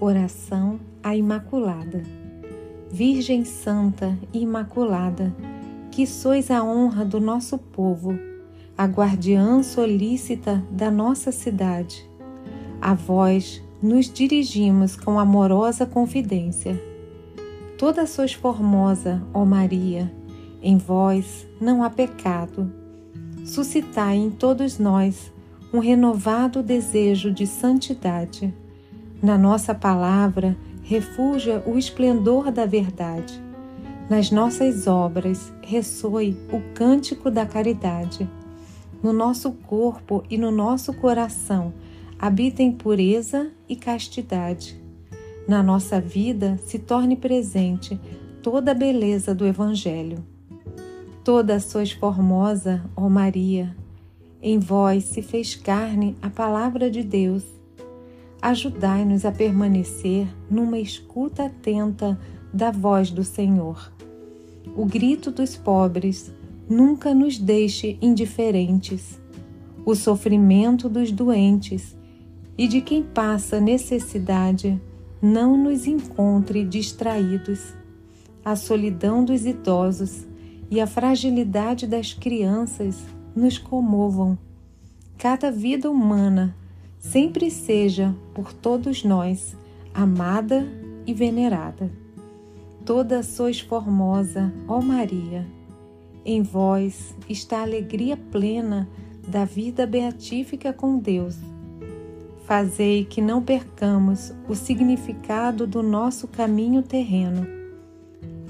Oração à Imaculada. Virgem Santa e Imaculada, que sois a honra do nosso povo, a guardiã solícita da nossa cidade. A vós nos dirigimos com amorosa confidência. Toda sois formosa, ó Maria, em vós não há pecado. Suscitai em todos nós um renovado desejo de santidade na nossa palavra refugia o esplendor da verdade. Nas nossas obras ressoe o cântico da caridade. No nosso corpo e no nosso coração habitem pureza e castidade. Na nossa vida se torne presente toda a beleza do Evangelho. Toda sois formosa, ó Maria. Em vós se fez carne a palavra de Deus ajudai-nos a permanecer numa escuta atenta da voz do Senhor. O grito dos pobres nunca nos deixe indiferentes. O sofrimento dos doentes e de quem passa necessidade não nos encontre distraídos. A solidão dos idosos e a fragilidade das crianças nos comovam. Cada vida humana sempre seja por todos nós amada e venerada. Toda sois formosa, ó Maria. Em vós está a alegria plena da vida beatífica com Deus. Fazei que não percamos o significado do nosso caminho terreno.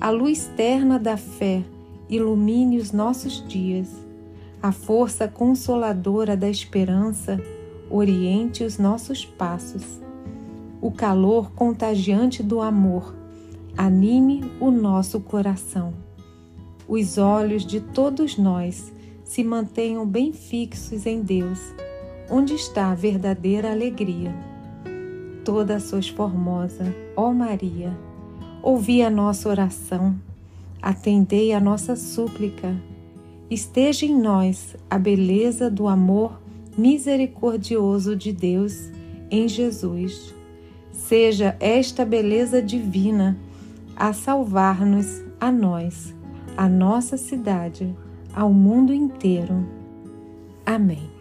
A luz terna da fé ilumine os nossos dias. A força consoladora da esperança oriente os nossos passos. O calor contagiante do amor anime o nosso coração. Os olhos de todos nós se mantenham bem fixos em Deus, onde está a verdadeira alegria. Toda sois formosa, ó Maria, ouvi a nossa oração, atendei a nossa súplica. Esteja em nós a beleza do amor misericordioso de Deus em Jesus. Seja esta beleza divina a salvar-nos a nós, a nossa cidade, ao mundo inteiro. Amém.